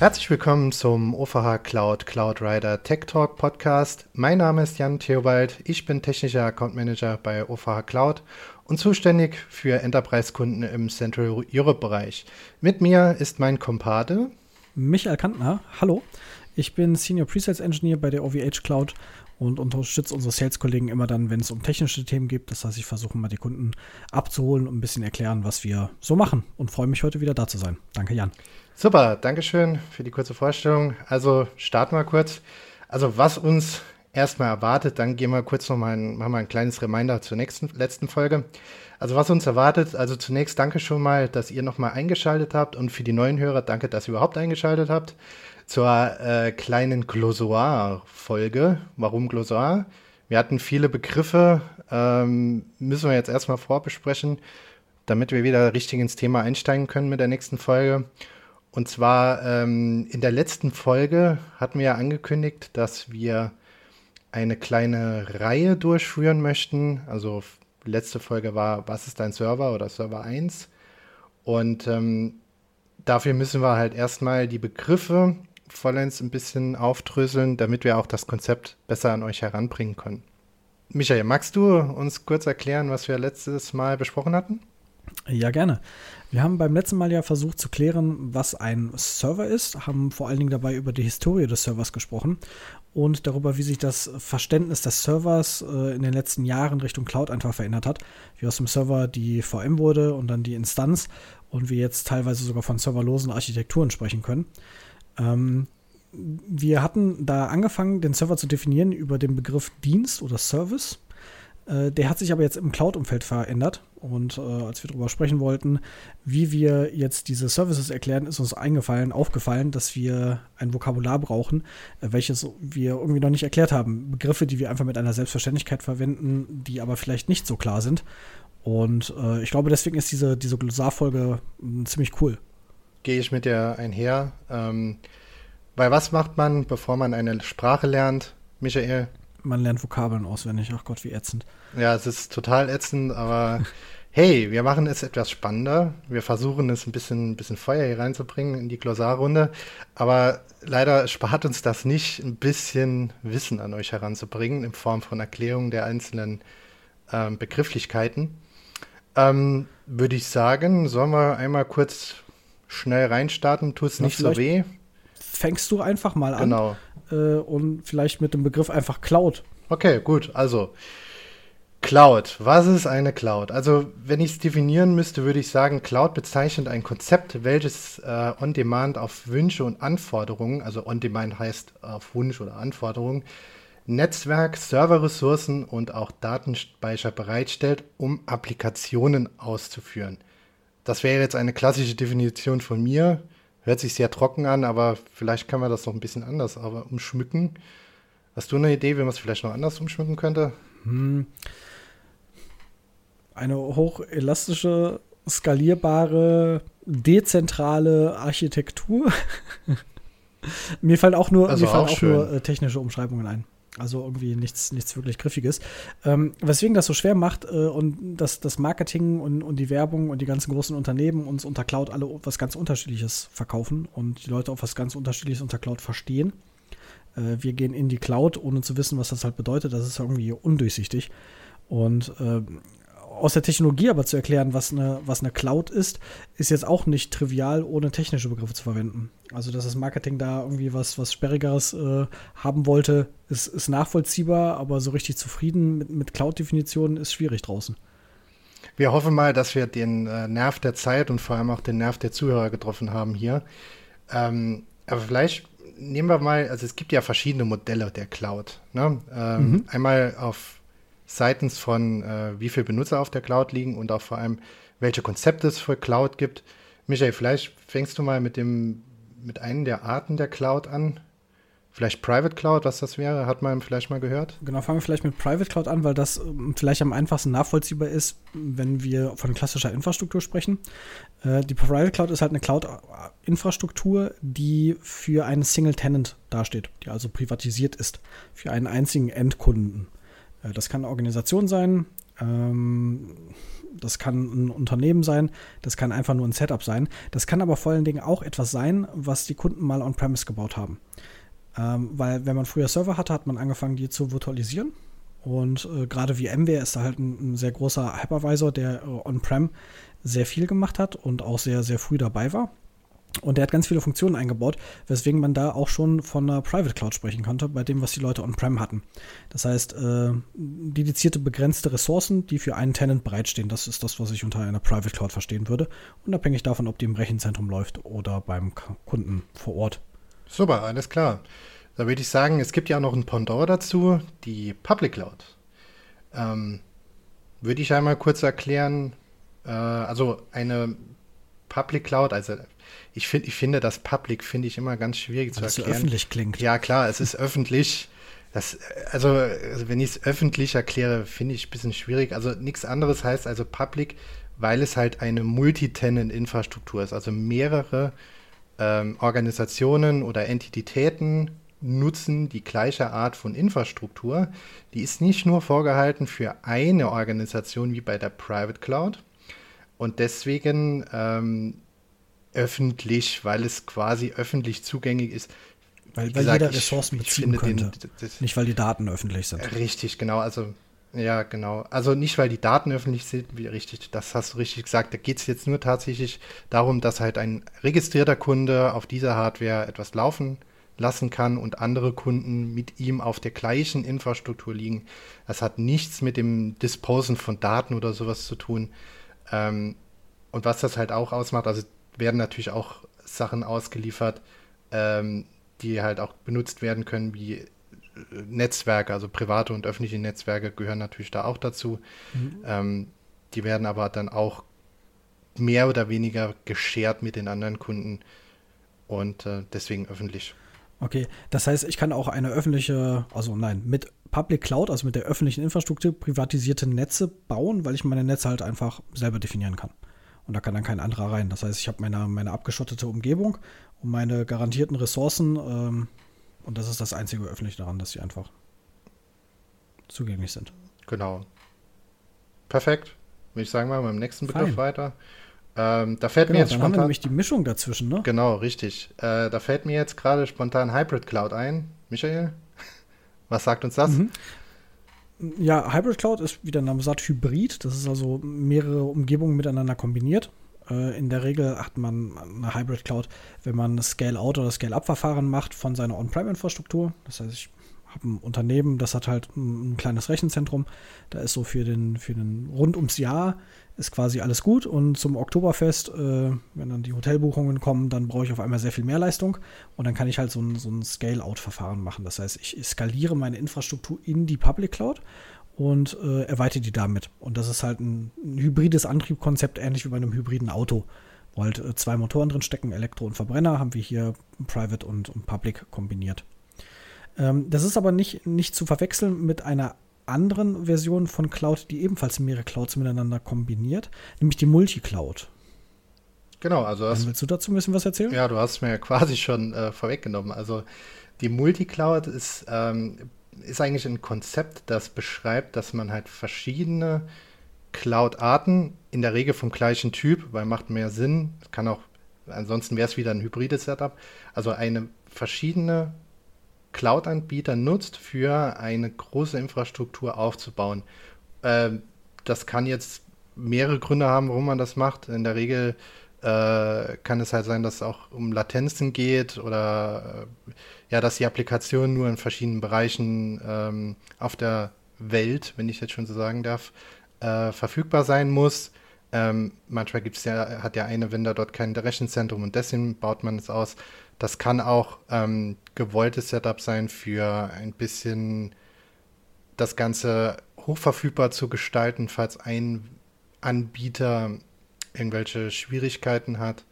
Herzlich willkommen zum OVH Cloud Cloud Rider Tech Talk Podcast. Mein Name ist Jan Theobald. Ich bin technischer Account Manager bei OVH Cloud und zuständig für Enterprise-Kunden im Central Europe Bereich. Mit mir ist mein Kompade Michael Kantner. Hallo. Ich bin Senior Presets Engineer bei der OVH Cloud und unterstütze unsere Sales-Kollegen immer dann, wenn es um technische Themen geht. Das heißt, ich versuche mal die Kunden abzuholen und ein bisschen erklären, was wir so machen und freue mich heute wieder da zu sein. Danke, Jan. Super, Dankeschön für die kurze Vorstellung. Also starten wir kurz. Also was uns erstmal erwartet, dann gehen wir kurz nochmal ein, machen wir ein kleines Reminder zur nächsten, letzten Folge. Also was uns erwartet, also zunächst danke schon mal, dass ihr nochmal eingeschaltet habt und für die neuen Hörer danke, dass ihr überhaupt eingeschaltet habt zur äh, kleinen Glossar-Folge. Warum Glossar? Wir hatten viele Begriffe, ähm, müssen wir jetzt erstmal vorbesprechen, damit wir wieder richtig ins Thema einsteigen können mit der nächsten Folge. Und zwar ähm, in der letzten Folge hatten wir ja angekündigt, dass wir eine kleine Reihe durchführen möchten. Also letzte Folge war, was ist dein Server oder Server 1? Und ähm, dafür müssen wir halt erstmal die Begriffe vollends ein bisschen aufdröseln, damit wir auch das Konzept besser an euch heranbringen können. Michael, magst du uns kurz erklären, was wir letztes Mal besprochen hatten? Ja, gerne. Wir haben beim letzten Mal ja versucht zu klären, was ein Server ist, haben vor allen Dingen dabei über die Historie des Servers gesprochen und darüber, wie sich das Verständnis des Servers äh, in den letzten Jahren Richtung Cloud einfach verändert hat. Wie aus dem Server die VM wurde und dann die Instanz und wir jetzt teilweise sogar von serverlosen Architekturen sprechen können. Ähm, wir hatten da angefangen, den Server zu definieren über den Begriff Dienst oder Service. Äh, der hat sich aber jetzt im Cloud-Umfeld verändert. Und äh, als wir darüber sprechen wollten, wie wir jetzt diese Services erklären, ist uns eingefallen, aufgefallen, dass wir ein Vokabular brauchen, äh, welches wir irgendwie noch nicht erklärt haben. Begriffe, die wir einfach mit einer Selbstverständlichkeit verwenden, die aber vielleicht nicht so klar sind. Und äh, ich glaube, deswegen ist diese, diese Glossarfolge hm, ziemlich cool gehe ich mit dir einher. Ähm, weil was macht man, bevor man eine Sprache lernt, Michael? Man lernt Vokabeln auswendig. Ach Gott, wie ätzend. Ja, es ist total ätzend, aber hey, wir machen es etwas spannender. Wir versuchen es ein bisschen, ein bisschen Feuer hier reinzubringen in die Glossarrunde. Aber leider spart uns das nicht, ein bisschen Wissen an euch heranzubringen in Form von Erklärungen der einzelnen ähm, Begrifflichkeiten. Ähm, Würde ich sagen, sollen wir einmal kurz schnell reinstarten, tut es nicht so weh. Fängst du einfach mal an. Genau. Äh, und vielleicht mit dem Begriff einfach Cloud. Okay, gut. Also, Cloud. Was ist eine Cloud? Also, wenn ich es definieren müsste, würde ich sagen, Cloud bezeichnet ein Konzept, welches äh, on-demand auf Wünsche und Anforderungen, also on-demand heißt auf Wunsch oder Anforderungen, Netzwerk, Serverressourcen und auch Datenspeicher bereitstellt, um Applikationen auszuführen. Das wäre jetzt eine klassische Definition von mir. Hört sich sehr trocken an, aber vielleicht kann man das noch ein bisschen anders aber umschmücken. Hast du eine Idee, wie man es vielleicht noch anders umschmücken könnte? Hm. Eine hochelastische, skalierbare, dezentrale Architektur. mir fallen auch nur, also mir fallen auch, auch nur äh, technische Umschreibungen ein. Also irgendwie nichts, nichts wirklich Griffiges. Ähm, weswegen das so schwer macht äh, und dass das Marketing und, und die Werbung und die ganzen großen Unternehmen uns unter Cloud alle was ganz Unterschiedliches verkaufen und die Leute auch was ganz Unterschiedliches unter Cloud verstehen. Äh, wir gehen in die Cloud, ohne zu wissen, was das halt bedeutet. Das ist irgendwie undurchsichtig. Und äh, aus der Technologie aber zu erklären, was eine, was eine Cloud ist, ist jetzt auch nicht trivial, ohne technische Begriffe zu verwenden. Also, dass das Marketing da irgendwie was, was Sperrigeres äh, haben wollte, ist, ist nachvollziehbar, aber so richtig zufrieden mit, mit Cloud-Definitionen ist schwierig draußen. Wir hoffen mal, dass wir den äh, Nerv der Zeit und vor allem auch den Nerv der Zuhörer getroffen haben hier. Ähm, aber vielleicht nehmen wir mal, also es gibt ja verschiedene Modelle der Cloud. Ne? Ähm, mhm. Einmal auf seitens von, äh, wie viele Benutzer auf der Cloud liegen und auch vor allem, welche Konzepte es für Cloud gibt. Michael, vielleicht fängst du mal mit dem, mit einem der Arten der Cloud an. Vielleicht Private Cloud, was das wäre, hat man vielleicht mal gehört. Genau, fangen wir vielleicht mit Private Cloud an, weil das ähm, vielleicht am einfachsten nachvollziehbar ist, wenn wir von klassischer Infrastruktur sprechen. Äh, die Private Cloud ist halt eine Cloud-Infrastruktur, die für einen Single Tenant dasteht, die also privatisiert ist, für einen einzigen Endkunden. Äh, das kann eine Organisation sein. Ähm, Das kann ein Unternehmen sein, das kann einfach nur ein Setup sein. Das kann aber vor allen Dingen auch etwas sein, was die Kunden mal on-premise gebaut haben. Ähm, weil wenn man früher Server hatte, hat man angefangen, die zu virtualisieren. Und äh, gerade VMware ist da halt ein, ein sehr großer Hypervisor, der äh, on-prem sehr viel gemacht hat und auch sehr, sehr früh dabei war. Und der hat ganz viele Funktionen eingebaut, weswegen man da auch schon von einer Private Cloud sprechen konnte, bei dem, was die Leute on-prem hatten. Das heißt, äh, dedizierte, begrenzte Ressourcen, die für einen Tenant bereitstehen. Das ist das, was ich unter einer Private Cloud verstehen würde, unabhängig davon, ob die im Rechenzentrum läuft oder beim Kunden vor Ort. Super, alles klar. Da würde ich sagen, es gibt ja auch noch ein Pendant dazu, die Public Cloud. Ähm, würde ich einmal kurz erklären, äh, also eine Public Cloud, also ich, find, ich finde das Public finde ich immer ganz schwierig Weil zu erklären. So öffentlich klingt. Ja, klar, es ist öffentlich. Das, also, also wenn ich es öffentlich erkläre, finde ich ein bisschen schwierig. Also nichts anderes heißt also Public, weil es halt eine Multitenant-Infrastruktur ist. Also mehrere ähm, Organisationen oder Entitäten nutzen die gleiche Art von Infrastruktur. Die ist nicht nur vorgehalten für eine Organisation wie bei der Private Cloud. Und deswegen ähm, öffentlich, weil es quasi öffentlich zugänglich ist. Weil, weil gesagt, jeder Ressourcen beziehen könnte. Den, das, nicht, weil die Daten öffentlich sind. Richtig, genau. Also, ja, genau. Also nicht, weil die Daten öffentlich sind, wie richtig, das hast du richtig gesagt. Da geht es jetzt nur tatsächlich darum, dass halt ein registrierter Kunde auf dieser Hardware etwas laufen lassen kann und andere Kunden mit ihm auf der gleichen Infrastruktur liegen. Das hat nichts mit dem Disposen von Daten oder sowas zu tun. Ähm, und was das halt auch ausmacht, also werden natürlich auch Sachen ausgeliefert, ähm, die halt auch benutzt werden können, wie äh, Netzwerke, also private und öffentliche Netzwerke gehören natürlich da auch dazu. Mhm. Ähm, die werden aber dann auch mehr oder weniger geshared mit den anderen Kunden und äh, deswegen öffentlich. Okay, das heißt, ich kann auch eine öffentliche, also nein, mit Public Cloud, also mit der öffentlichen Infrastruktur, privatisierte Netze bauen, weil ich meine Netze halt einfach selber definieren kann. Und da kann dann kein anderer rein. Das heißt, ich habe meine, meine abgeschottete Umgebung und meine garantierten Ressourcen. Ähm, und das ist das einzige öffentliche daran, dass sie einfach zugänglich sind. Genau. Perfekt. Würde ich sagen, mal beim nächsten Begriff Fein. weiter. Ähm, da fällt genau, mir jetzt spontan. Haben wir nämlich die Mischung dazwischen, ne? Genau, richtig. Äh, da fällt mir jetzt gerade spontan Hybrid Cloud ein. Michael, was sagt uns das? Mhm. Ja, Hybrid Cloud ist, wie der Name sagt, Hybrid. Das ist also mehrere Umgebungen miteinander kombiniert. Äh, in der Regel hat man eine Hybrid Cloud, wenn man Scale-Out oder Scale-Up-Verfahren macht von seiner On-Prem-Infrastruktur. Das heißt, ich habe ein Unternehmen, das hat halt ein, kleines Rechenzentrum. Da ist so für den, für den rund ums Jahr ist quasi alles gut. Und zum Oktoberfest, äh, wenn dann die Hotelbuchungen kommen, dann brauche ich auf einmal sehr viel mehr Leistung. Und dann kann ich halt so ein, so ein Scale-Out-Verfahren machen. Das heißt, ich skaliere meine Infrastruktur in die Public Cloud und äh, erweitere die damit. Und das ist halt ein, ein hybrides Antriebskonzept, ähnlich wie bei einem hybriden Auto. Wo halt äh, zwei Motoren drin stecken, Elektro und Verbrenner, haben wir hier Private und, und Public kombiniert. Ähm, das ist aber nicht, nicht zu verwechseln mit einer anderen Version von Cloud, die ebenfalls mehrere Clouds miteinander kombiniert, nämlich die Multicloud. Genau, also das, willst du dazu ein bisschen was erzählen? Ja, du hast mir ja quasi schon äh, vorweggenommen. Also die Multicloud ist, ähm, ist eigentlich ein Konzept, das beschreibt, dass man halt verschiedene Cloud-Arten, in der Regel vom gleichen Typ, weil macht mehr Sinn, kann auch, ansonsten wäre es wieder ein hybrides Setup, also eine verschiedene Cloud-Anbieter nutzt, für eine große Infrastruktur aufzubauen. Ähm, das kann jetzt mehrere Gründe haben, warum man das macht. In der Regel äh, kann es halt sein, dass es auch um Latenzen geht oder äh, ja, dass die Applikation nur in verschiedenen Bereichen ähm, auf der Welt, wenn ich jetzt schon so sagen darf, äh, verfügbar sein muss. Ähm, manchmal gibt's ja, hat ja eine Vendor dort kein Rechenzentrum und deswegen baut man es aus. Das kann auch ähm, gewolltes Setup sein für ein bisschen das Ganze hochverfügbar zu gestalten, falls ein Anbieter irgendwelche Schwierigkeiten hat,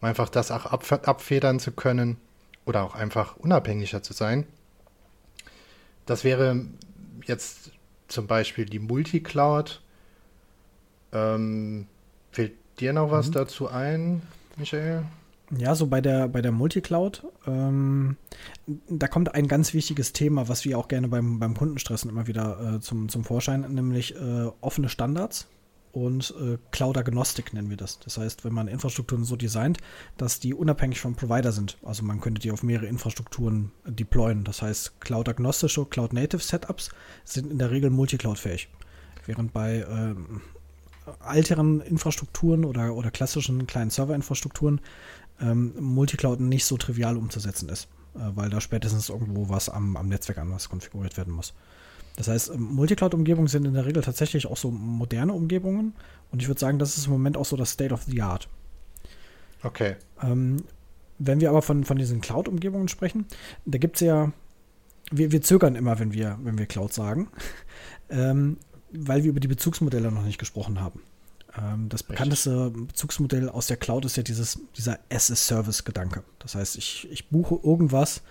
um einfach das auch abf abfedern zu können oder auch einfach unabhängiger zu sein. Das wäre jetzt zum Beispiel die Multicloud. Ähm, fällt dir noch was mhm. dazu ein, Michael? Ja, so bei der, bei der Multicloud, ähm, da kommt ein ganz wichtiges Thema, was wir auch gerne beim, beim Kundenstressen immer wieder äh, zum, zum Vorschein, nämlich äh, offene Standards und äh, Cloud-Agnostik nennen wir das. Das heißt, wenn man Infrastrukturen so designt, dass die unabhängig vom Provider sind. Also man könnte die auf mehrere Infrastrukturen äh, deployen. Das heißt, Cloud-agnostische, Cloud-Native-Setups sind in der Regel multicloud-fähig. Während bei ähm, älteren Infrastrukturen oder, oder klassischen kleinen Server-Infrastrukturen ähm, Multicloud nicht so trivial umzusetzen ist, äh, weil da spätestens irgendwo was am, am Netzwerk anders konfiguriert werden muss. Das heißt, ähm, Multicloud-Umgebungen sind in der Regel tatsächlich auch so moderne Umgebungen und ich würde sagen, das ist im Moment auch so das State of the Art. Okay. Ähm, wenn wir aber von, von diesen Cloud-Umgebungen sprechen, da gibt es ja, wir, wir zögern immer, wenn wir, wenn wir Cloud sagen, ähm, weil wir über die Bezugsmodelle noch nicht gesprochen haben. Ähm, das bekannteste Bezugsmodell aus der Cloud ist ja dieses, dieser as-a-Service-Gedanke. Das heißt, ich, ich buche irgendwas,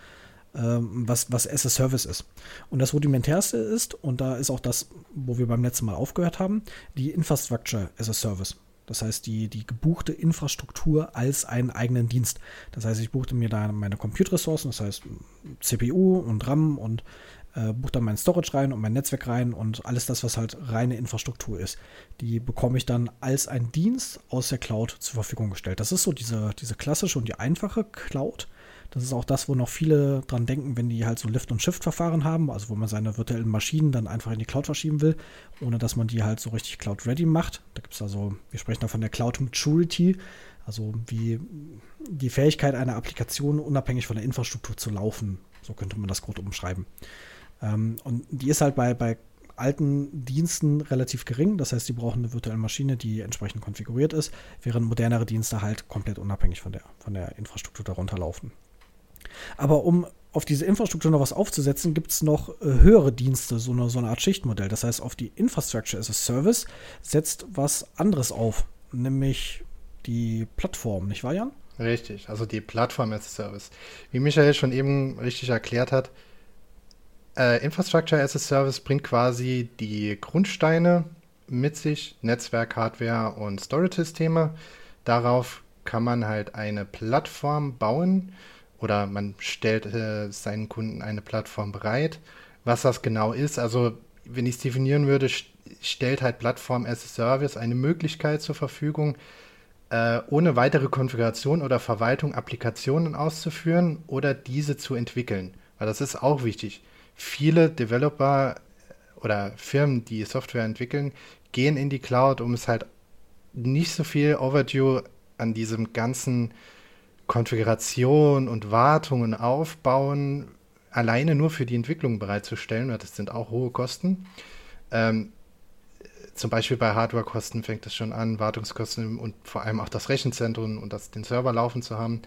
ähm, was, was as a Service ist. Und das rudimentärste ist, und da ist auch das, wo wir beim letzten Mal aufgehört haben, die Infrastructure as a Service. Das heißt, die, die gebuchte Infrastruktur als einen eigenen Dienst. Das heißt, ich buchte mir da meine Compute-Ressourcen, das heißt CPU und RAM und äh, buche dann mein Storage rein und mein Netzwerk rein und alles das, was halt reine Infrastruktur ist. Die bekomme ich dann als ein Dienst aus der Cloud zur Verfügung gestellt. Das ist so diese, diese klassische und die einfache Cloud. Das ist auch das, wo noch viele dran denken, wenn die halt so Lift- und Shift-Verfahren haben, also wo man seine virtuellen Maschinen dann einfach in die Cloud verschieben will, ohne dass man die halt so richtig Cloud-ready macht. Da gibt es also, wir sprechen da von der Cloud Maturity, also wie die Fähigkeit einer Applikation unabhängig von der Infrastruktur zu laufen. So könnte man das gut umschreiben. Ähm, und die ist halt bei, bei alten Diensten relativ gering. Das heißt, die brauchen eine virtuelle Maschine, die entsprechend konfiguriert ist, während modernere Dienste halt komplett unabhängig von der, von der Infrastruktur darunter laufen. Aber um auf diese Infrastruktur noch was aufzusetzen, gibt es noch äh, höhere Dienste, so eine, so eine Art Schichtmodell. Das heißt, auf die Infrastructure as a Service setzt was anderes auf, nämlich die Plattform, nicht wahr, Jan? Richtig, also die Plattform as a Service. Wie Michael schon eben richtig erklärt hat, äh, Infrastructure as a Service bringt quasi die Grundsteine mit sich, Netzwerk, Hardware und Storage-Systeme. Darauf kann man halt eine Plattform bauen, oder man stellt äh, seinen Kunden eine Plattform bereit. Was das genau ist, also wenn ich es definieren würde, stellt halt Plattform as a Service eine Möglichkeit zur Verfügung, äh, ohne weitere Konfiguration oder Verwaltung Applikationen auszuführen oder diese zu entwickeln. Weil das ist auch wichtig. Viele Developer oder Firmen, die Software entwickeln, gehen in die Cloud, um es halt nicht so viel Overdue an diesem ganzen Konfiguration und Wartung und Aufbauen alleine nur für die Entwicklung bereitzustellen, weil das sind auch hohe Kosten. Ähm, zum Beispiel bei Hardwarekosten fängt es schon an, Wartungskosten und vor allem auch das Rechenzentrum und das, den Server laufen zu haben.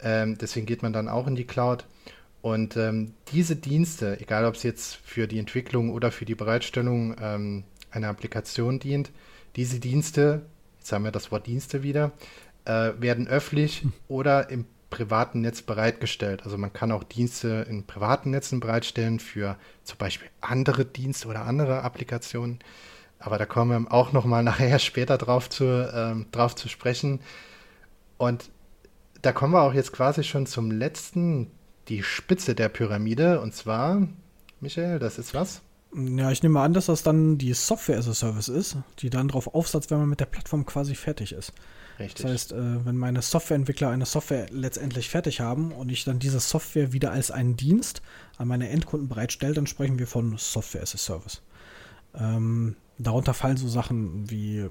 Ähm, deswegen geht man dann auch in die Cloud. Und ähm, diese Dienste, egal ob es jetzt für die Entwicklung oder für die Bereitstellung ähm, einer Applikation dient, diese Dienste, jetzt haben wir das Wort Dienste wieder, äh, werden öffentlich hm. oder im privaten Netz bereitgestellt. Also man kann auch Dienste in privaten Netzen bereitstellen für zum Beispiel andere Dienste oder andere Applikationen. Aber da kommen wir auch noch mal nachher später drauf zu, ähm, drauf zu sprechen. Und da kommen wir auch jetzt quasi schon zum letzten, die Spitze der Pyramide. Und zwar, Michael, das ist was? Ja, ich nehme an, dass das dann die Software as a Service ist, die dann drauf aufsetzt, wenn man mit der Plattform quasi fertig ist. Richtig. Das heißt, äh, wenn meine Softwareentwickler eine Software letztendlich fertig haben und ich dann diese Software wieder als einen Dienst an meine Endkunden bereitstelle, dann sprechen wir von Software as a Service. Ähm, darunter fallen so Sachen wie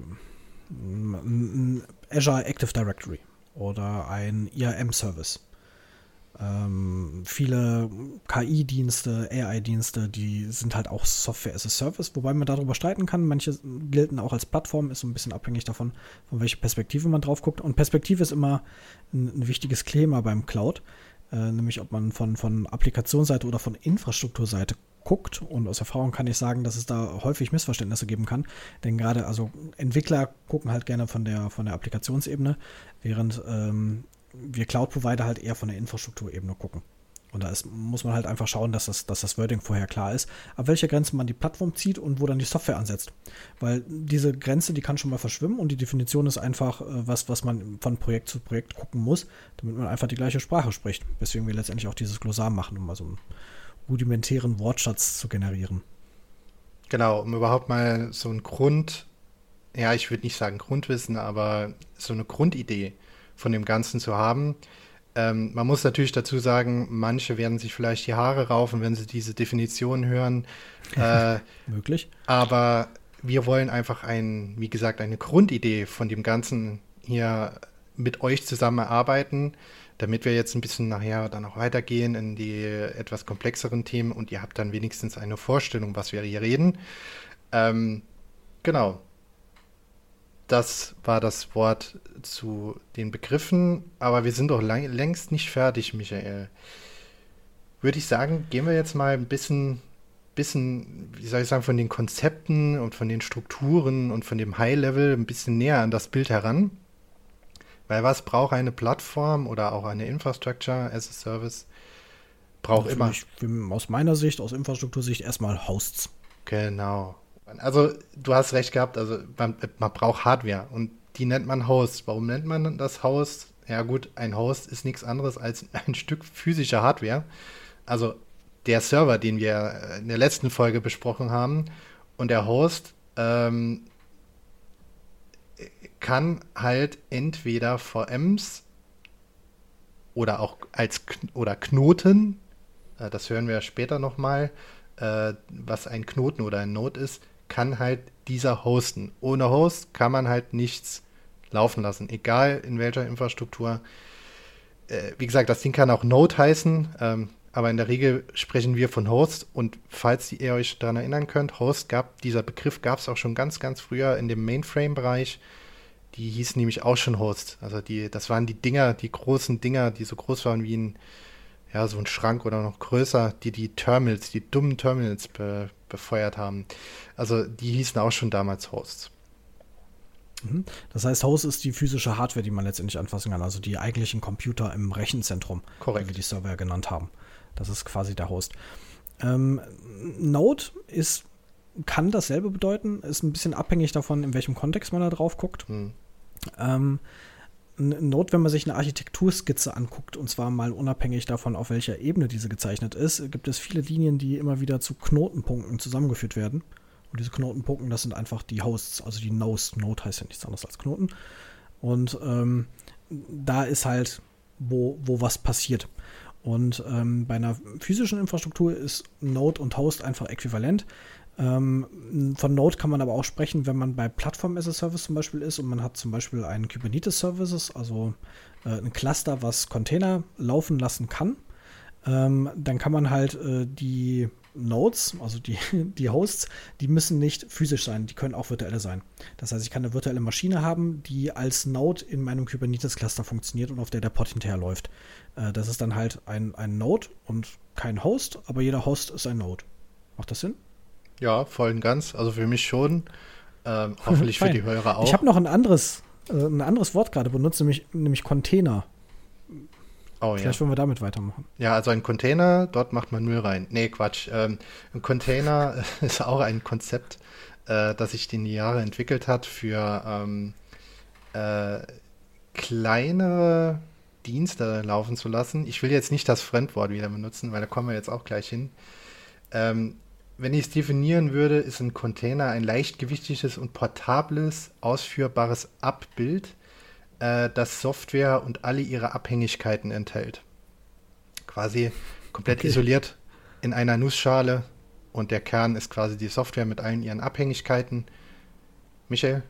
ein Azure Active Directory oder ein IAM-Service ähm, viele KI-Dienste, AI-Dienste, die sind halt auch Software as a Service, wobei man darüber streiten kann. Manche gelten auch als Plattform, ist so ein bisschen abhängig davon, von welcher Perspektive man drauf guckt. Und Perspektive ist immer ein, ein wichtiges Thema beim Cloud, äh, nämlich ob man von, von Applikationsseite oder von Infrastrukturseite guckt. Und aus Erfahrung kann ich sagen, dass es da häufig Missverständnisse geben kann. Denn gerade, also Entwickler gucken halt gerne von der, von der Applikationsebene, während ähm, wir Cloud-Provider halt eher von der Infrastrukturebene gucken. Und da ist, muss man halt einfach schauen, dass das, dass das Wording vorher klar ist, ab welcher Grenze man die Plattform zieht und wo dann die Software ansetzt. Weil diese Grenze, die kann schon mal verschwimmen und die Definition ist einfach äh, was, was man von Projekt zu Projekt gucken muss, damit man einfach die gleiche Sprache spricht. Weswegen wir letztendlich auch dieses Glossar machen, um mal so einen rudimentären Wortschatz zu generieren. Genau, um überhaupt mal so einen Grund ja, ich würde nicht sagen Grundwissen, aber so eine Grundidee von dem Ganzen zu haben. Ähm, man muss natürlich dazu sagen, manche werden sich vielleicht die Haare raufen, wenn sie diese Definition hören. Äh, Möglich. Aber wir wollen einfach ein, wie gesagt, eine Grundidee von dem Ganzen hier mit euch zusammen erarbeiten, damit wir jetzt ein bisschen nachher dann auch weitergehen in die etwas komplexeren Themen und ihr habt dann wenigstens eine Vorstellung, was wir hier reden. Ähm, genau. Das war das Wort zu den Begriffen, aber wir sind doch lang, längst nicht fertig, Michael. Würde ich sagen, gehen wir jetzt mal ein bisschen, bisschen, wie soll ich sagen, von den Konzepten und von den Strukturen und von dem High-Level ein bisschen näher an das Bild heran. Weil was braucht eine Plattform oder auch eine Infrastructure as a Service? Braucht also immer. Mich, aus meiner Sicht, aus Infrastruktursicht, erstmal Hosts. Genau. Also du hast recht gehabt, also man, man, braucht Hardware und die nennt man Host. Warum nennt man das Host? Ja gut, ein Host ist nichts anderes als ein Stück physischer Hardware. Also der Server, den wir in der letzten Folge besprochen haben und der Host ähm, kann halt entweder VMs oder auch als oder Knoten, äh, das hören wir später nochmal, äh, was ein Knoten oder ein Node ist, kann halt dieser hosten. Ohne Host kann man halt nichts laufen lassen, egal in welcher Infrastruktur. Äh, wie gesagt, das Ding kann auch Node heißen, ähm, aber in der Regel sprechen wir von Host und falls ihr euch daran erinnern könnt, Host gab, dieser Begriff gab es auch schon ganz, ganz früher in dem Mainframe-Bereich. Die hießen nämlich auch schon Host. Also die, das waren die Dinger, die großen Dinger, die so groß waren wie ein, ja, so ein Schrank oder noch größer, die die Terminals, die dummen Terminals be, befeuert haben. Also die hießen auch schon damals Hosts. Mhm. Das heißt, Host ist die physische Hardware, die man letztendlich anfassen kann, also die eigentlichen Computer im Rechenzentrum, Korrekt. wie wir die Server genannt haben. Das ist quasi der Host. Ähm, Node ist, kann dasselbe bedeuten, ist ein bisschen abhängig davon, in welchem Kontext man da drauf guckt. Hm. Ähm, Node, wenn man sich eine Architekturskizze anguckt, und zwar mal unabhängig davon, auf welcher Ebene diese gezeichnet ist, gibt es viele Linien, die immer wieder zu Knotenpunkten zusammengeführt werden. Und diese Knotenpunkte, das sind einfach die Hosts, also die Nodes. Node heißt ja nichts anderes als Knoten. Und ähm, da ist halt, wo, wo was passiert. Und ähm, bei einer physischen Infrastruktur ist Node und Host einfach äquivalent. Ähm, von Node kann man aber auch sprechen, wenn man bei Plattform as a Service zum Beispiel ist und man hat zum Beispiel einen Kubernetes Services, also äh, ein Cluster, was Container laufen lassen kann. Ähm, dann kann man halt äh, die Nodes, also die, die Hosts, die müssen nicht physisch sein, die können auch virtuelle sein. Das heißt, ich kann eine virtuelle Maschine haben, die als Node in meinem Kubernetes-Cluster funktioniert und auf der der Pod hinterher läuft. Äh, das ist dann halt ein, ein Node und kein Host, aber jeder Host ist ein Node. Macht das Sinn? Ja, voll und ganz. Also für mich schon. Ähm, hoffentlich für die Hörer auch. Ich habe noch ein anderes, äh, ein anderes Wort gerade benutzt, nämlich, nämlich Container. Oh, Vielleicht ja. wollen wir damit weitermachen. Ja, also ein Container, dort macht man Müll rein. Nee, Quatsch. Ähm, ein Container ist auch ein Konzept, äh, das sich in die Jahre entwickelt hat für ähm, äh, kleinere Dienste laufen zu lassen. Ich will jetzt nicht das Fremdwort wieder benutzen, weil da kommen wir jetzt auch gleich hin. Ähm, wenn ich es definieren würde, ist ein Container ein leichtgewichtiges und portables, ausführbares Abbild, äh, das Software und alle ihre Abhängigkeiten enthält. Quasi komplett okay. isoliert in einer Nussschale und der Kern ist quasi die Software mit allen ihren Abhängigkeiten. Michael,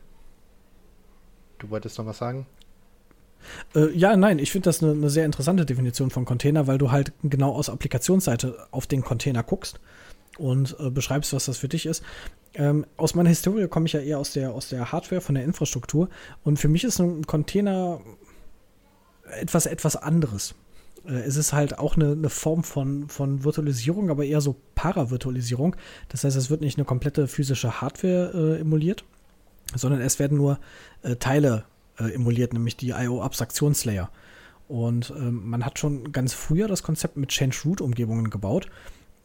du wolltest noch was sagen? Äh, ja, nein, ich finde das eine, eine sehr interessante Definition von Container, weil du halt genau aus Applikationsseite auf den Container guckst und äh, beschreibst, was das für dich ist. Ähm, aus meiner Historie komme ich ja eher aus der, aus der Hardware, von der Infrastruktur. Und für mich ist ein Container etwas, etwas anderes. Äh, es ist halt auch eine, eine Form von, von Virtualisierung, aber eher so Paravirtualisierung. Das heißt, es wird nicht eine komplette physische Hardware äh, emuliert, sondern es werden nur äh, Teile äh, emuliert, nämlich die IO-Abstraktionslayer. Und ähm, man hat schon ganz früher das Konzept mit Change-Root-Umgebungen gebaut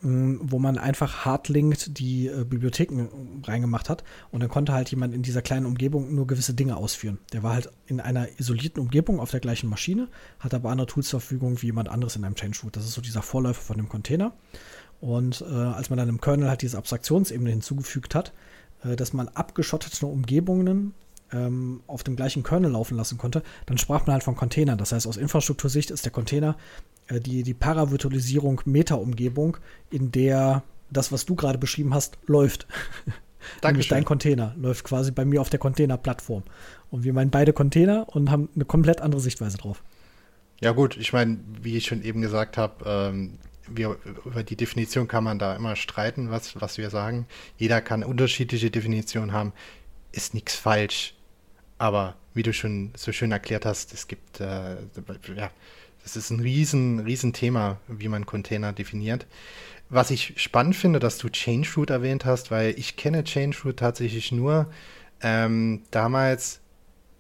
wo man einfach hardlinked die äh, Bibliotheken reingemacht hat und dann konnte halt jemand in dieser kleinen Umgebung nur gewisse Dinge ausführen. Der war halt in einer isolierten Umgebung auf der gleichen Maschine, hat aber andere Tools zur Verfügung wie jemand anderes in einem Change Root. Das ist so dieser Vorläufer von dem Container. Und äh, als man dann im Kernel halt diese Abstraktionsebene hinzugefügt hat, äh, dass man abgeschottete Umgebungen ähm, auf dem gleichen Kernel laufen lassen konnte, dann sprach man halt von Containern. Das heißt, aus Infrastruktursicht ist der Container äh, die, die Paravirtualisierung Meta-Umgebung, in der das, was du gerade beschrieben hast, läuft. Nämlich dein Container läuft quasi bei mir auf der Container-Plattform. Und wir meinen beide Container und haben eine komplett andere Sichtweise drauf. Ja gut, ich meine, wie ich schon eben gesagt habe, ähm, wir, über die Definition kann man da immer streiten, was, was wir sagen. Jeder kann unterschiedliche Definitionen haben. Ist nichts falsch. Aber wie du schon so schön erklärt hast, es gibt, äh, ja, das ist ein riesen, riesen Thema, wie man Container definiert. Was ich spannend finde, dass du Change erwähnt hast, weil ich kenne Change tatsächlich nur ähm, damals,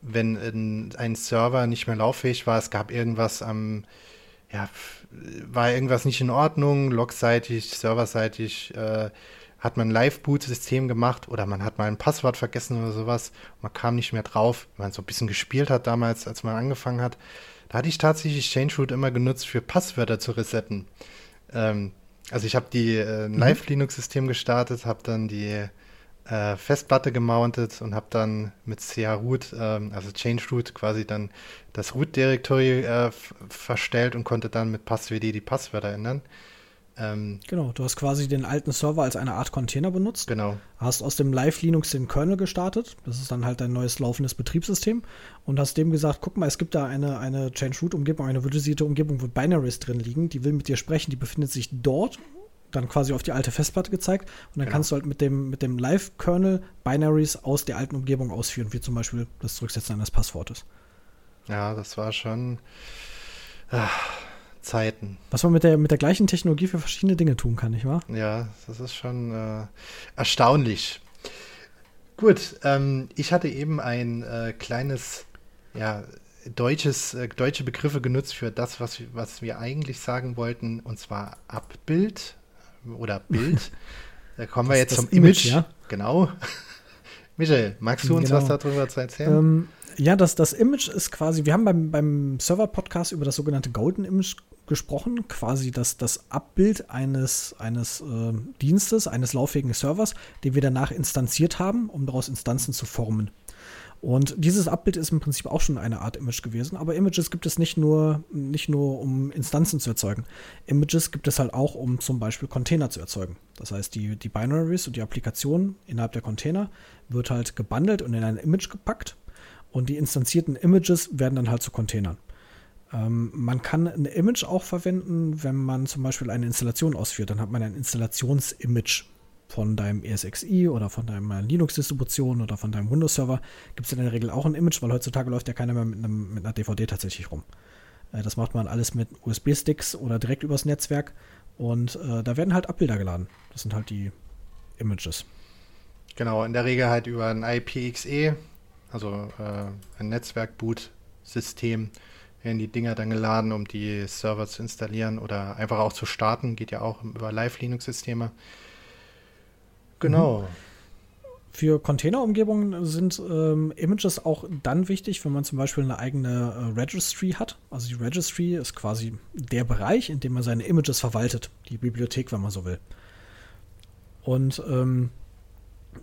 wenn ein, ein Server nicht mehr lauffähig war, es gab irgendwas am, ja, war irgendwas nicht in Ordnung, logseitig, serverseitig, äh, hat man ein Live-Boot-System gemacht oder man hat mal ein Passwort vergessen oder sowas. Man kam nicht mehr drauf, wenn man so ein bisschen gespielt hat damals, als man angefangen hat. Da hatte ich tatsächlich Change immer genutzt, für Passwörter zu resetten. Ähm, also ich habe die äh, ein mhm. Live-Linux-System gestartet, habe dann die äh, Festplatte gemountet und habe dann mit chroot, ähm, also change root, quasi dann das root-Directory äh, verstellt und konnte dann mit passwd die Passwörter ändern. Ähm, genau, du hast quasi den alten Server als eine Art Container benutzt. Genau. Hast aus dem Live Linux den Kernel gestartet. Das ist dann halt dein neues laufendes Betriebssystem. Und hast dem gesagt, guck mal, es gibt da eine, eine Change-Root-Umgebung, eine virtualisierte Umgebung, wo Binaries drin liegen. Die will mit dir sprechen, die befindet sich dort. Dann quasi auf die alte Festplatte gezeigt. Und dann genau. kannst du halt mit dem, mit dem Live-Kernel Binaries aus der alten Umgebung ausführen, wie zum Beispiel das Zurücksetzen eines Passwortes. Ja, das war schon. Ach Zeiten. Was man mit der, mit der gleichen Technologie für verschiedene Dinge tun kann, nicht wahr? Ja, das ist schon äh, erstaunlich. Gut, ähm, ich hatte eben ein äh, kleines, ja, deutsches, äh, deutsche Begriffe genutzt für das, was, was wir eigentlich sagen wollten, und zwar Abbild oder Bild. da kommen wir jetzt zum Image. Image ja? Genau. Michael, magst du uns genau. was darüber zu erzählen? Ähm, ja, das, das Image ist quasi, wir haben beim, beim Server-Podcast über das sogenannte Golden Image gesprochen, quasi das, das Abbild eines, eines äh, Dienstes, eines lauffähigen Servers, den wir danach instanziert haben, um daraus Instanzen zu formen. Und dieses Abbild ist im Prinzip auch schon eine Art Image gewesen, aber Images gibt es nicht nur, nicht nur um Instanzen zu erzeugen. Images gibt es halt auch, um zum Beispiel Container zu erzeugen. Das heißt, die, die Binaries und die Applikation innerhalb der Container wird halt gebundelt und in ein Image gepackt und die instanzierten Images werden dann halt zu Containern. Ähm, man kann ein Image auch verwenden, wenn man zum Beispiel eine Installation ausführt. Dann hat man ein Installationsimage von deinem ESXi oder von deiner Linux-Distribution oder von deinem Windows-Server. Gibt es in der Regel auch ein Image, weil heutzutage läuft ja keiner mehr mit, einem, mit einer DVD tatsächlich rum. Äh, das macht man alles mit USB-Sticks oder direkt übers Netzwerk. Und äh, da werden halt Abbilder geladen. Das sind halt die Images. Genau, in der Regel halt über ein IPXE, also äh, ein Netzwerk-Boot-System werden die Dinger dann geladen, um die Server zu installieren oder einfach auch zu starten. Geht ja auch über Live-Linux-Systeme. Genau. Mhm. Für Containerumgebungen sind ähm, Images auch dann wichtig, wenn man zum Beispiel eine eigene äh, Registry hat. Also die Registry ist quasi der Bereich, in dem man seine Images verwaltet, die Bibliothek, wenn man so will. Und ähm,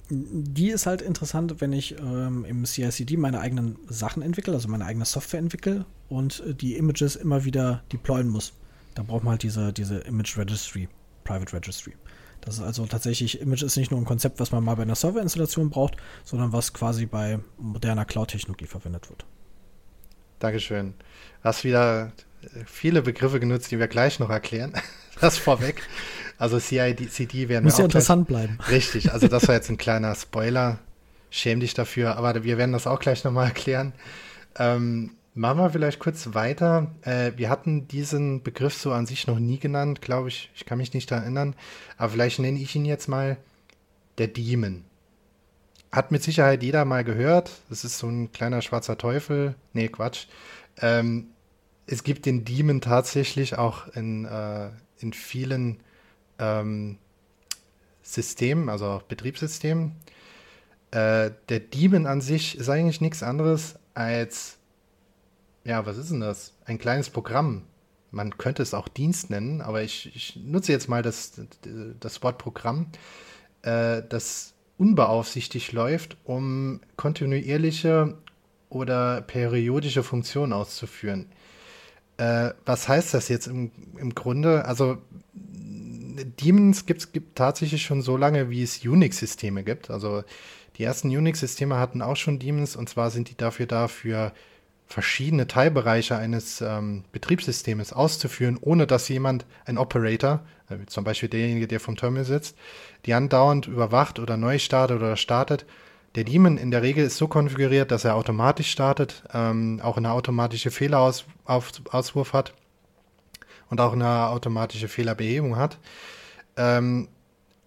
die ist halt interessant, wenn ich ähm, im CICD meine eigenen Sachen entwickle, also meine eigene Software entwickle und äh, die Images immer wieder deployen muss. Da braucht man halt diese, diese Image Registry, Private Registry. Das ist also tatsächlich, Image ist nicht nur ein Konzept, was man mal bei einer Serverinstallation braucht, sondern was quasi bei moderner Cloud-Technologie verwendet wird. Dankeschön. Hast wieder viele Begriffe genutzt, die wir gleich noch erklären. Das vorweg. Also CID, CD werden Muss ja interessant gleich, bleiben. Richtig, also das war jetzt ein kleiner Spoiler. Schäm dich dafür, aber wir werden das auch gleich nochmal erklären. Ähm, machen wir vielleicht kurz weiter. Äh, wir hatten diesen Begriff so an sich noch nie genannt, glaube ich. Ich kann mich nicht erinnern. Aber vielleicht nenne ich ihn jetzt mal der Demon. Hat mit Sicherheit jeder mal gehört. Das ist so ein kleiner schwarzer Teufel. Nee, Quatsch. Ähm, es gibt den Demon tatsächlich auch in, äh, in vielen ähm, System, also Betriebssystem. Äh, der Daemon an sich ist eigentlich nichts anderes als, ja, was ist denn das? Ein kleines Programm. Man könnte es auch Dienst nennen, aber ich, ich nutze jetzt mal das, das Wort Programm. Äh, das unbeaufsichtigt läuft, um kontinuierliche oder periodische Funktionen auszuführen. Äh, was heißt das jetzt im, im Grunde? Also Daemons gibt es tatsächlich schon so lange, wie es Unix-Systeme gibt. Also die ersten Unix-Systeme hatten auch schon Daemons und zwar sind die dafür da, für verschiedene Teilbereiche eines ähm, Betriebssystems auszuführen, ohne dass jemand, ein Operator, äh, zum Beispiel derjenige, der vom Terminal sitzt, die andauernd überwacht oder neu startet oder startet. Der Daemon in der Regel ist so konfiguriert, dass er automatisch startet, ähm, auch eine automatische Fehlerauswurf hat und auch eine automatische Fehlerbehebung hat. Ähm,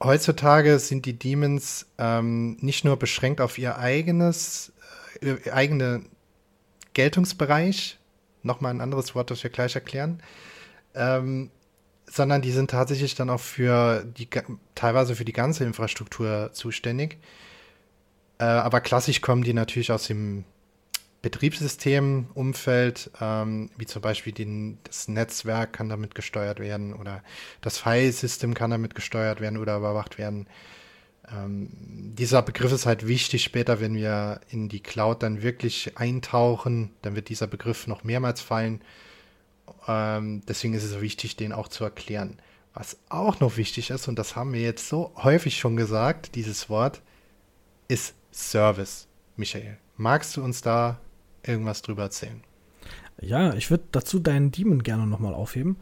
heutzutage sind die Demons ähm, nicht nur beschränkt auf ihr eigenes, äh, eigene Geltungsbereich, nochmal ein anderes Wort, das wir gleich erklären, ähm, sondern die sind tatsächlich dann auch für die, teilweise für die ganze Infrastruktur zuständig. Äh, aber klassisch kommen die natürlich aus dem Betriebssystemumfeld, ähm, wie zum Beispiel den, das Netzwerk kann damit gesteuert werden oder das File-System kann damit gesteuert werden oder überwacht werden. Ähm, dieser Begriff ist halt wichtig später, wenn wir in die Cloud dann wirklich eintauchen, dann wird dieser Begriff noch mehrmals fallen. Ähm, deswegen ist es wichtig, den auch zu erklären. Was auch noch wichtig ist, und das haben wir jetzt so häufig schon gesagt, dieses Wort, ist Service. Michael, magst du uns da irgendwas drüber erzählen? Ja, ich würde dazu deinen Demon gerne nochmal aufheben.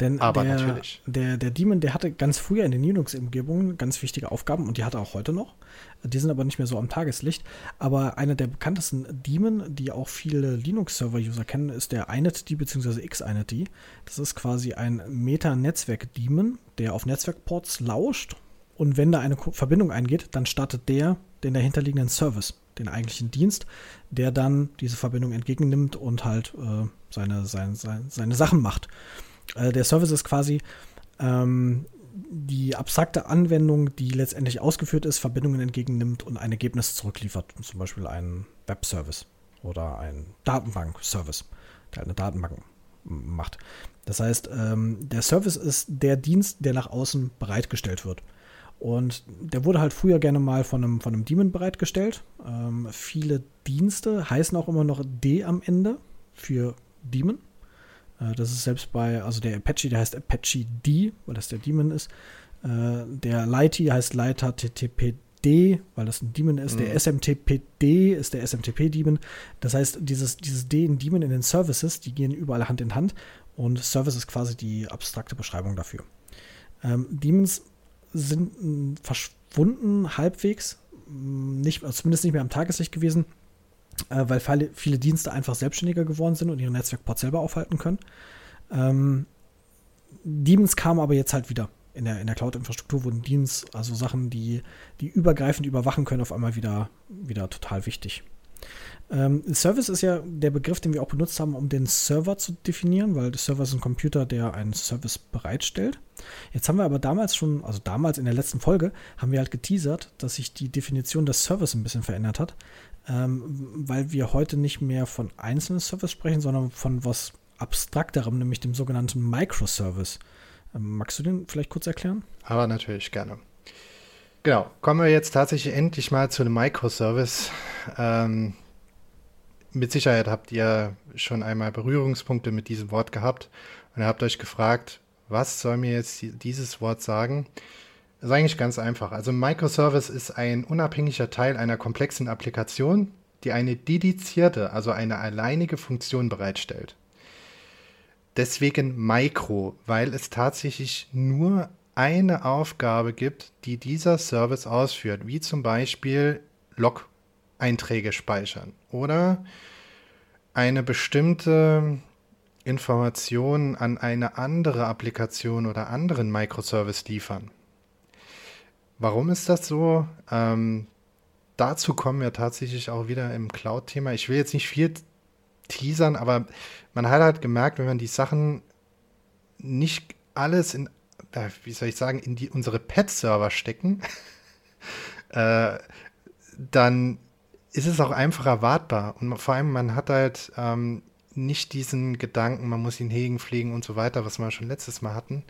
Denn Aber der, natürlich. Der, der Demon, der hatte ganz früher in den Linux-Umgebungen ganz wichtige Aufgaben und die hat er auch heute noch. Die sind aber nicht mehr so am Tageslicht. Aber einer der bekanntesten Demon, die auch viele Linux-Server-User kennen, ist der inetd bzw. xinetd. Das ist quasi ein Meta-Netzwerk-Demon, der auf Netzwerkports lauscht und wenn da eine Verbindung eingeht, dann startet der den dahinterliegenden Service den eigentlichen Dienst, der dann diese Verbindung entgegennimmt und halt äh, seine, seine, seine, seine, Sachen macht. Äh, der Service ist quasi ähm, die abstrakte Anwendung, die letztendlich ausgeführt ist, Verbindungen entgegennimmt und ein Ergebnis zurückliefert. Zum Beispiel ein Web-Service oder ein Datenbank-Service, der eine Datenbank macht. Das heißt, ähm, der Service ist der Dienst, der nach außen bereitgestellt wird. Und der wurde halt früher gerne mal von einem, von einem Daemon bereitgestellt. Ähm, viele Dienste heißen auch immer noch D am Ende für Daemon. Äh, das ist selbst bei, also der Apache, der heißt Apache D, weil das der Daemon ist. Äh, der Lighty heißt Leiter TTPD, weil das ein Daemon ist. Mhm. Der SMTPD ist der SMTP-Daemon. Das heißt, dieses, dieses D in Daemon in den Services, die gehen überall Hand in Hand. Und Service ist quasi die abstrakte Beschreibung dafür. Ähm, Daemons sind hm, verschwunden halbwegs, hm, nicht, also zumindest nicht mehr am Tageslicht gewesen, äh, weil viele, Dienste einfach selbstständiger geworden sind und ihre Netzwerkport selber aufhalten können. Ähm, Demons kamen aber jetzt halt wieder. In der, in der Cloud-Infrastruktur wurden Dienst, also Sachen, die, die übergreifend überwachen können, auf einmal wieder, wieder total wichtig. Ähm, Service ist ja der Begriff, den wir auch benutzt haben, um den Server zu definieren, weil der Server ist ein Computer, der einen Service bereitstellt. Jetzt haben wir aber damals schon, also damals in der letzten Folge, haben wir halt geteasert, dass sich die Definition des Service ein bisschen verändert hat, ähm, weil wir heute nicht mehr von einzelnen Service sprechen, sondern von was abstrakterem, nämlich dem sogenannten Microservice. Ähm, magst du den vielleicht kurz erklären? Aber natürlich gerne. Genau, kommen wir jetzt tatsächlich endlich mal zu einem Microservice. Ähm, mit Sicherheit habt ihr schon einmal Berührungspunkte mit diesem Wort gehabt und habt euch gefragt, was soll mir jetzt dieses Wort sagen? Das ist eigentlich ganz einfach. Also Microservice ist ein unabhängiger Teil einer komplexen Applikation, die eine dedizierte, also eine alleinige Funktion bereitstellt. Deswegen Micro, weil es tatsächlich nur eine Aufgabe gibt, die dieser Service ausführt, wie zum Beispiel Log Einträge speichern oder eine bestimmte Information an eine andere Applikation oder anderen Microservice liefern. Warum ist das so? Ähm, dazu kommen wir tatsächlich auch wieder im Cloud-Thema. Ich will jetzt nicht viel teasern, aber man hat halt gemerkt, wenn man die Sachen nicht alles in, äh, wie soll ich sagen, in die, unsere Pet-Server stecken, äh, dann ist es auch einfach erwartbar. Und vor allem, man hat halt ähm, nicht diesen Gedanken, man muss ihn hegen, pflegen und so weiter, was wir schon letztes Mal hatten.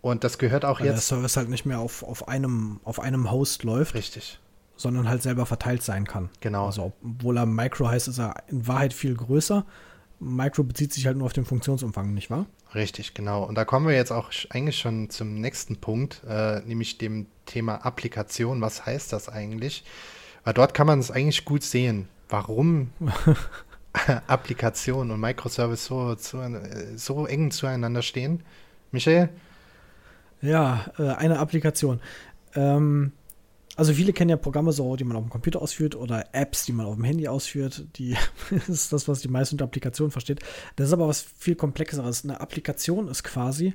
Und das gehört auch Weil jetzt. der Service halt nicht mehr auf, auf, einem, auf einem Host läuft, Richtig. sondern halt selber verteilt sein kann. Genau. Also obwohl er Micro heißt, ist er in Wahrheit viel größer. Micro bezieht sich halt nur auf den Funktionsumfang, nicht wahr? Richtig, genau. Und da kommen wir jetzt auch eigentlich schon zum nächsten Punkt, äh, nämlich dem Thema Applikation. Was heißt das eigentlich? Weil dort kann man es eigentlich gut sehen, warum Applikation und Microservice so, zu, äh, so eng zueinander stehen. Michael? Ja, äh, eine Applikation. Ähm, also viele kennen ja Programme so, die man auf dem Computer ausführt oder Apps, die man auf dem Handy ausführt. Die das ist das, was die meisten unter Applikation versteht. Das ist aber was viel komplexeres. Eine Applikation ist quasi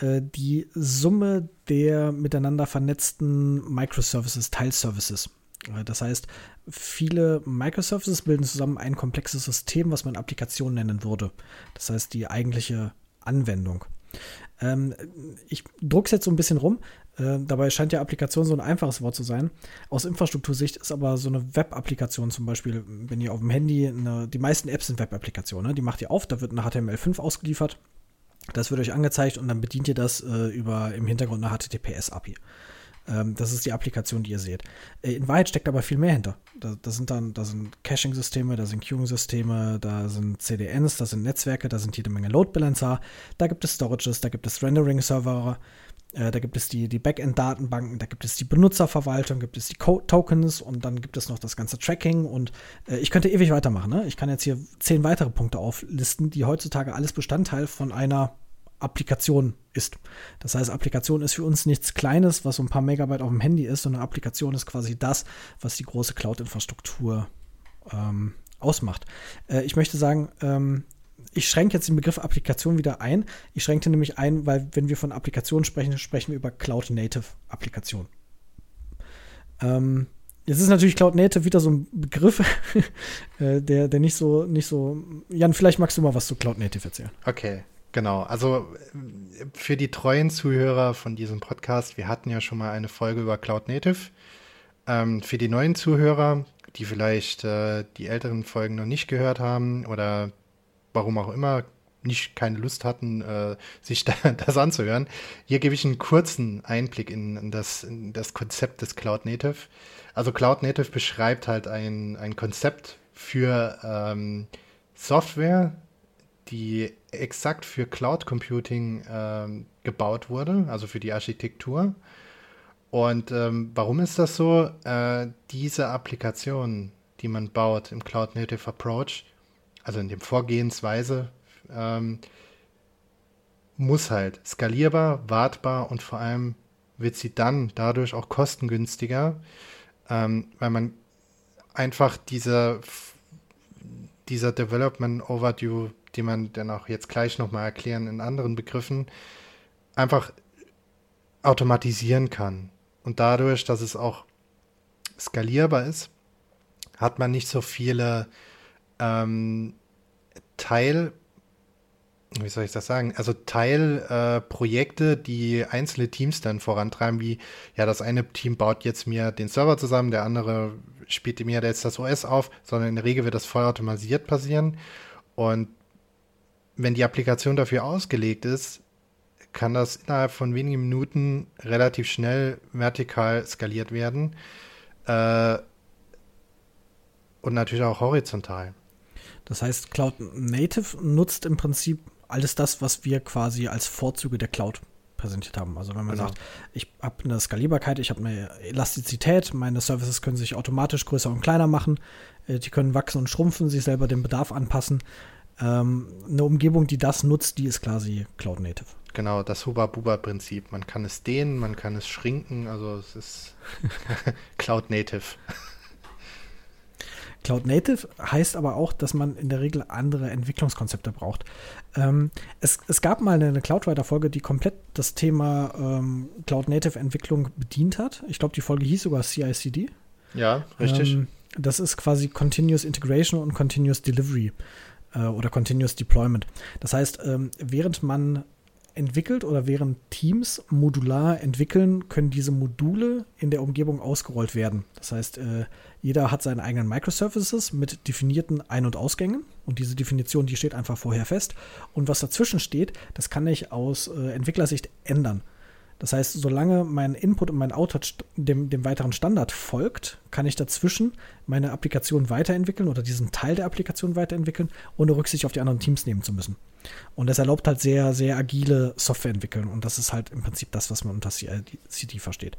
äh, die Summe der miteinander vernetzten Microservices, Teilservices. Äh, Das heißt, viele Microservices bilden zusammen ein komplexes System, was man Applikation nennen würde. Das heißt, die eigentliche Anwendung. Ähm, ich druck's jetzt so ein bisschen rum. Äh, dabei scheint ja Applikation so ein einfaches Wort zu sein. Aus Infrastruktursicht ist aber so eine Web-Applikation zum Beispiel, wenn ihr auf dem Handy, eine, die meisten Apps sind Web-Applikationen, ne? die macht ihr auf, da wird eine HTML5 ausgeliefert. Das wird euch angezeigt und dann bedient ihr das äh, über im Hintergrund eine HTTPS-API. Ähm, das ist die Applikation, die ihr seht. Äh, in Wahrheit steckt aber viel mehr hinter. Da, da sind dann, da sind Caching-Systeme, da sind Queuing-Systeme, da sind CDNs, da sind Netzwerke, da sind jede Menge Load Balancer, da gibt es Storages, da gibt es Rendering-Server, äh, da gibt es die, die Backend-Datenbanken, da gibt es die Benutzerverwaltung, gibt es die Code Tokens und dann gibt es noch das ganze Tracking und äh, ich könnte ewig weitermachen. Ne? Ich kann jetzt hier zehn weitere Punkte auflisten, die heutzutage alles Bestandteil von einer Applikation ist. Das heißt, Applikation ist für uns nichts Kleines, was so ein paar Megabyte auf dem Handy ist, sondern Applikation ist quasi das, was die große Cloud-Infrastruktur ähm, ausmacht. Äh, ich möchte sagen, ähm, ich schränke jetzt den Begriff Applikation wieder ein. Ich schränke nämlich ein, weil wenn wir von Applikationen sprechen, sprechen wir über Cloud-Native-Applikationen. Ähm, jetzt ist natürlich Cloud Native wieder so ein Begriff, äh, der, der nicht so, nicht so. Jan, vielleicht magst du mal was zu Cloud Native erzählen. Okay, genau. Also für die treuen Zuhörer von diesem Podcast, wir hatten ja schon mal eine Folge über Cloud Native. Ähm, für die neuen Zuhörer, die vielleicht äh, die älteren Folgen noch nicht gehört haben oder warum auch immer nicht keine Lust hatten, äh, sich da, das anzuhören. Hier gebe ich einen kurzen Einblick in, das, in das Konzept des Cloud Native. Also Cloud Native beschreibt halt ein, ein Konzept für ähm, Software, die exakt für Cloud Computing ähm, gebaut wurde, also für die Architektur. Und ähm, warum ist das so? Äh, diese Applikation, die man baut im Cloud Native Approach, also in dem Vorgehensweise, ähm, muss halt skalierbar, wartbar und vor allem wird sie dann dadurch auch kostengünstiger, ähm, weil man einfach dieser, dieser Development Overdue, die man dann auch jetzt gleich nochmal erklären in anderen Begriffen, einfach automatisieren kann. Und dadurch, dass es auch skalierbar ist, hat man nicht so viele ähm, Teil, wie soll ich das sagen? Also Teilprojekte, äh, die einzelne Teams dann vorantreiben, wie ja, das eine Team baut jetzt mir den Server zusammen, der andere spielt mir jetzt das OS auf, sondern in der Regel wird das voll automatisiert passieren. Und wenn die Applikation dafür ausgelegt ist, kann das innerhalb von wenigen Minuten relativ schnell vertikal skaliert werden. Äh, und natürlich auch horizontal. Das heißt, Cloud Native nutzt im Prinzip alles das, was wir quasi als Vorzüge der Cloud präsentiert haben. Also wenn man genau. sagt, ich habe eine Skalierbarkeit, ich habe eine Elastizität, meine Services können sich automatisch größer und kleiner machen, die können wachsen und schrumpfen, sich selber dem Bedarf anpassen. Ähm, eine Umgebung, die das nutzt, die ist quasi Cloud Native. Genau, das Huba-Buba-Prinzip. Man kann es dehnen, man kann es schrinken, also es ist Cloud Native. Cloud Native heißt aber auch, dass man in der Regel andere Entwicklungskonzepte braucht. Ähm, es, es, gab mal eine, eine Cloudwriter-Folge, die komplett das Thema ähm, Cloud Native Entwicklung bedient hat. Ich glaube, die Folge hieß sogar CICD. Ja, richtig. Ähm, das ist quasi Continuous Integration und Continuous Delivery äh, oder Continuous Deployment. Das heißt, ähm, während man entwickelt oder während Teams modular entwickeln, können diese Module in der Umgebung ausgerollt werden. Das heißt, äh, jeder hat seine eigenen Microservices mit definierten Ein- und Ausgängen und diese Definition, die steht einfach vorher fest. Und was dazwischen steht, das kann ich aus äh, Entwicklersicht ändern. Das heißt, solange mein Input und mein Output dem, dem weiteren Standard folgt, kann ich dazwischen meine Applikation weiterentwickeln oder diesen Teil der Applikation weiterentwickeln, ohne Rücksicht auf die anderen Teams nehmen zu müssen. Und das erlaubt halt sehr, sehr agile Software entwickeln. Und das ist halt im Prinzip das, was man unter CD versteht.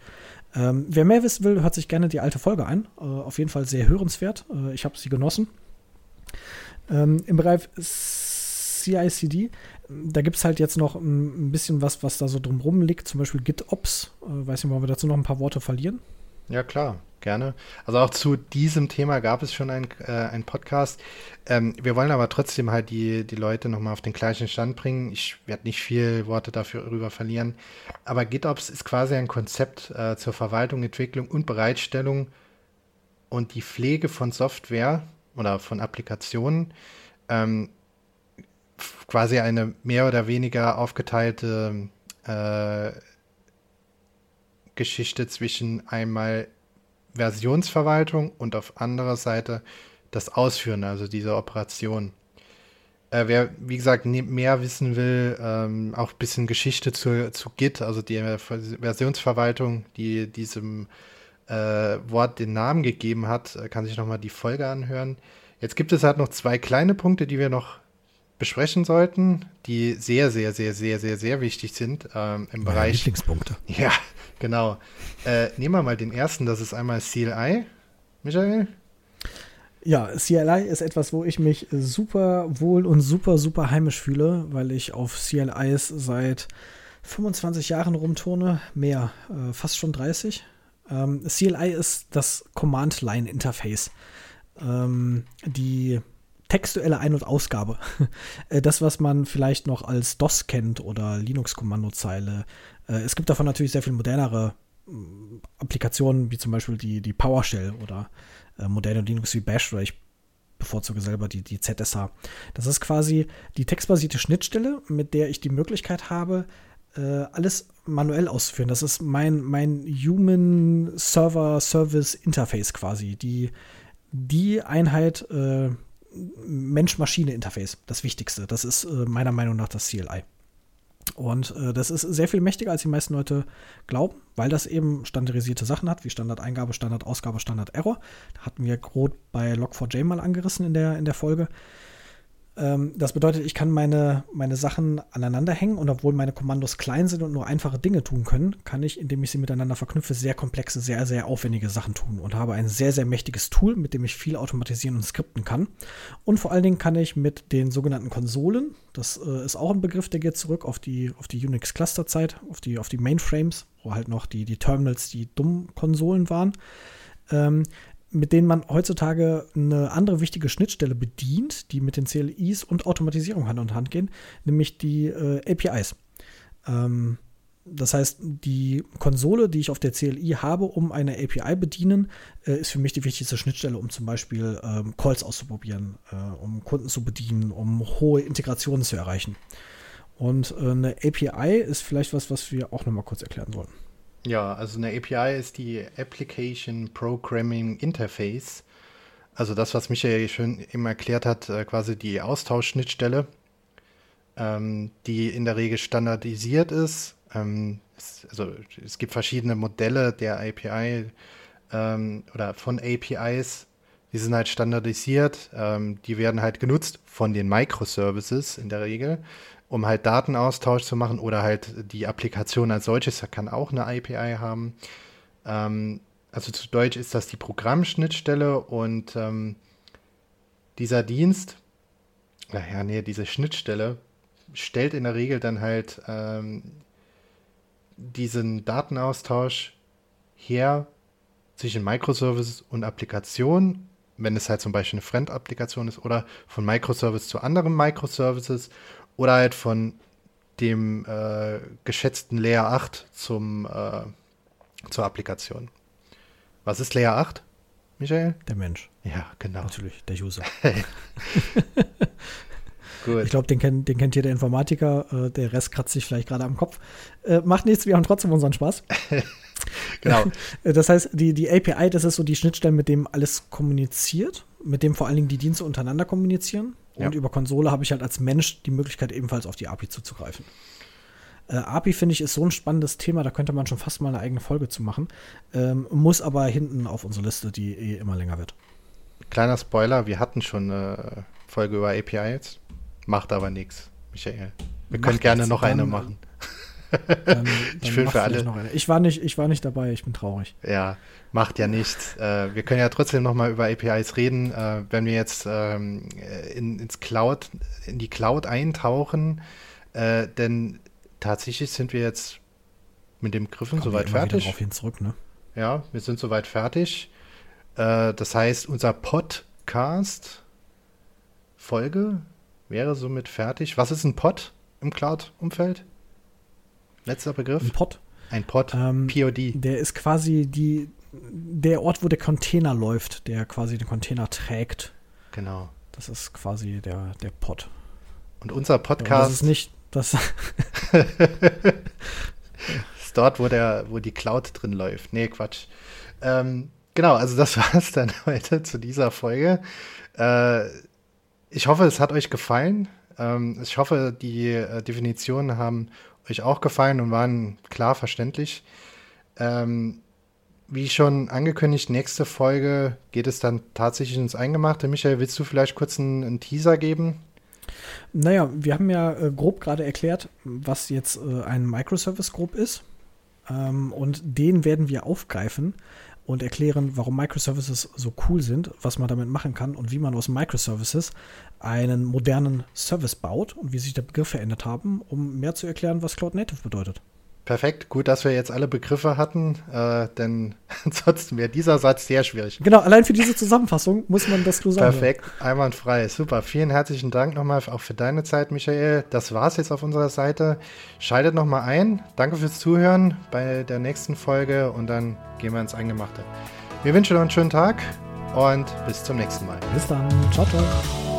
Ähm, wer mehr wissen will, hört sich gerne die alte Folge ein. Äh, auf jeden Fall sehr hörenswert. Äh, ich habe sie genossen. Ähm, Im Bereich CICD, da gibt es halt jetzt noch ein, ein, bisschen was, was da so drumrum liegt. Zum Beispiel GitOps. Äh, weiß nicht, wollen wir dazu noch ein paar Worte verlieren? Ja, klar, gerne. Also auch zu diesem Thema gab es schon einen äh, Podcast. Ähm, wir wollen aber trotzdem halt die, die Leute nochmal auf den gleichen Stand bringen. Ich werde nicht viel Worte dafür rüber verlieren. Aber GitOps ist quasi ein Konzept äh, zur Verwaltung, Entwicklung und Bereitstellung und die Pflege von Software oder von Applikationen. Ähm, quasi eine mehr oder weniger aufgeteilte äh, Geschichte zwischen einmal Versionsverwaltung und auf anderer Seite das Ausführen, also diese Operation. Äh, wer, wie gesagt, mehr wissen will, ähm, auch ein bisschen Geschichte zu, zu Git, also die Versionsverwaltung, die diesem äh, Wort den Namen gegeben hat, äh, kann sich nochmal die Folge anhören. Jetzt gibt es halt noch zwei kleine Punkte, die wir noch besprechen sollten, die sehr, sehr, sehr, sehr, sehr, sehr wichtig sind ähm, im Meine Bereich. Lieblingspunkte. Ja, genau. Äh, nehmen wir mal den ersten, das ist einmal CLI. Michael? Ja, CLI ist etwas, wo ich mich super wohl und super, super heimisch fühle, weil ich auf CLIs seit 25 Jahren rumturne, mehr, äh, fast schon 30. Ähm, CLI ist das Command-Line-Interface. Ähm, die textuelle Ein- und Ausgabe. Äh, das, was man vielleicht noch als DOS kennt oder Linux-Kommandozeile. Äh, es gibt davon natürlich sehr viel modernere mm, Applikationen, wie zum Beispiel die, die PowerShell oder äh, moderne Linux wie Bash oder ich bevorzuge selber die, die ZSH. Das ist quasi die textbasierte Schnittstelle, mit der ich die Möglichkeit habe, alles manuell auszuführen. Das ist mein, mein Human Server Service Interface quasi. Die, die Einheit, Mensch-Maschine-Interface, das Wichtigste. Das ist äh, meiner Meinung nach das CLI. Und äh, das ist sehr viel mächtiger, als die meisten Leute glauben, weil das eben standardisierte Sachen hat, wie Standardeingabe, Standardausgabe, Standard-Error. Da hatten wir grob bei Log4j mal angerissen in der, in der Folge. Ähm, das bedeutet, ich kann meine, meine Sachen aneinander hängen und obwohl meine Kommandos klein sind und nur einfache Dinge tun können, kann ich, indem ich sie miteinander verknüpfe, sehr komplexe, sehr, sehr aufwendige Sachen tun und habe ein sehr, sehr mächtiges Tool, mit dem ich viel automatisieren und skripten kann. Und vor allen Dingen kann ich mit den sogenannten Konsolen, das äh, ist auch ein Begriff, der geht zurück auf die, auf die Unix-Cluster-Zeit, auf die, auf die Mainframes, wo halt noch die, die Terminals die dummen Konsolen waren. Ähm, mit denen man heutzutage eine andere wichtige Schnittstelle bedient, die mit den CLIs und Automatisierung Hand in Hand gehen, nämlich die äh, APIs. Ähm, das heißt, die Konsole, die ich auf der CLI habe, um eine API bedienen, äh, ist für mich die wichtigste Schnittstelle, um zum Beispiel ähm, Calls auszuprobieren, äh, um Kunden zu bedienen, um hohe Integrationen zu erreichen. Und äh, eine API ist vielleicht was, was wir auch nochmal kurz erklären wollen. Ja, also eine API ist die Application Programming Interface. Also das, was Michael schon eben erklärt hat, äh, quasi die Austauschschnittstelle, ähm, die in der Regel standardisiert ist. Ähm, es, also es gibt verschiedene Modelle der API ähm, oder von APIs. Die sind halt standardisiert. Ähm, die werden halt genutzt von den Microservices in der Regel um halt Datenaustausch zu machen oder halt die Applikation als solches kann auch eine API haben. Ähm, also zu Deutsch ist das die Programmschnittstelle und ähm, dieser Dienst, naja, nee, diese Schnittstelle stellt in der Regel dann halt ähm, diesen Datenaustausch her zwischen Microservices und Applikationen, wenn es halt zum Beispiel eine Fremdapplikation ist, oder von Microservice zu anderen Microservices oder halt von dem äh, geschätzten Layer 8 zum, äh, zur Applikation. Was ist Layer 8, Michael? Der Mensch. Ja, genau. Natürlich, der User. Gut. Ich glaube, den, kennt, den kennt jeder Informatiker. Äh, der Rest kratzt sich vielleicht gerade am Kopf. Äh, macht nichts, wir haben trotzdem unseren Spaß. genau. Das heißt, die, die API, das ist so die Schnittstelle, mit dem alles kommuniziert, mit dem vor allen Dingen die Dienste untereinander kommunizieren. Und ja. über Konsole habe ich halt als Mensch die Möglichkeit, ebenfalls auf die API zuzugreifen. Äh, API finde ich ist so ein spannendes Thema, da könnte man schon fast mal eine eigene Folge zu machen. Ähm, muss aber hinten auf unsere Liste, die eh immer länger wird. Kleiner Spoiler, wir hatten schon eine Folge über API jetzt. Macht aber nichts, Michael. Wir Macht können gerne noch eine dann, machen. Dann, ich will für alle. Ich war, nicht, ich war nicht dabei, ich bin traurig. Ja, macht ja nichts. Äh, wir können ja trotzdem noch mal über APIs reden. Äh, wenn wir jetzt ähm, in, ins Cloud, in die Cloud eintauchen, äh, denn tatsächlich sind wir jetzt mit dem Griffen soweit fertig. Hin zurück, ne? Ja, wir sind soweit fertig. Äh, das heißt, unser Podcast Folge wäre somit fertig. Was ist ein Pod im Cloud-Umfeld? Letzter Begriff? Ein Pod. Ein Pod, ähm, POD. Der ist quasi die, der Ort, wo der Container läuft, der quasi den Container trägt. Genau. Das ist quasi der, der Pod. Und unser Podcast. das ist nicht das. ist dort, wo, der, wo die Cloud drin läuft. Nee, Quatsch. Ähm, genau, also das war es dann heute zu dieser Folge. Äh, ich hoffe, es hat euch gefallen. Ähm, ich hoffe, die äh, Definitionen haben euch auch gefallen und waren klar verständlich. Ähm, wie schon angekündigt, nächste Folge geht es dann tatsächlich ins Eingemachte. Michael, willst du vielleicht kurz einen, einen Teaser geben? Naja, wir haben ja äh, grob gerade erklärt, was jetzt äh, ein Microservice grob ist. Ähm, und den werden wir aufgreifen und erklären, warum Microservices so cool sind, was man damit machen kann und wie man aus Microservices einen modernen Service baut und wie sich der Begriff verändert haben, um mehr zu erklären, was Cloud Native bedeutet. Perfekt, gut, dass wir jetzt alle Begriffe hatten, äh, denn ansonsten wäre dieser Satz sehr schwierig. Genau, allein für diese Zusammenfassung muss man das so sagen. Perfekt, einwandfrei, super. Vielen herzlichen Dank nochmal auch für deine Zeit, Michael. Das war's jetzt auf unserer Seite. Schaltet nochmal ein. Danke fürs Zuhören bei der nächsten Folge und dann gehen wir ins Eingemachte. Wir wünschen euch einen schönen Tag und bis zum nächsten Mal. Bis dann. Ciao, ciao.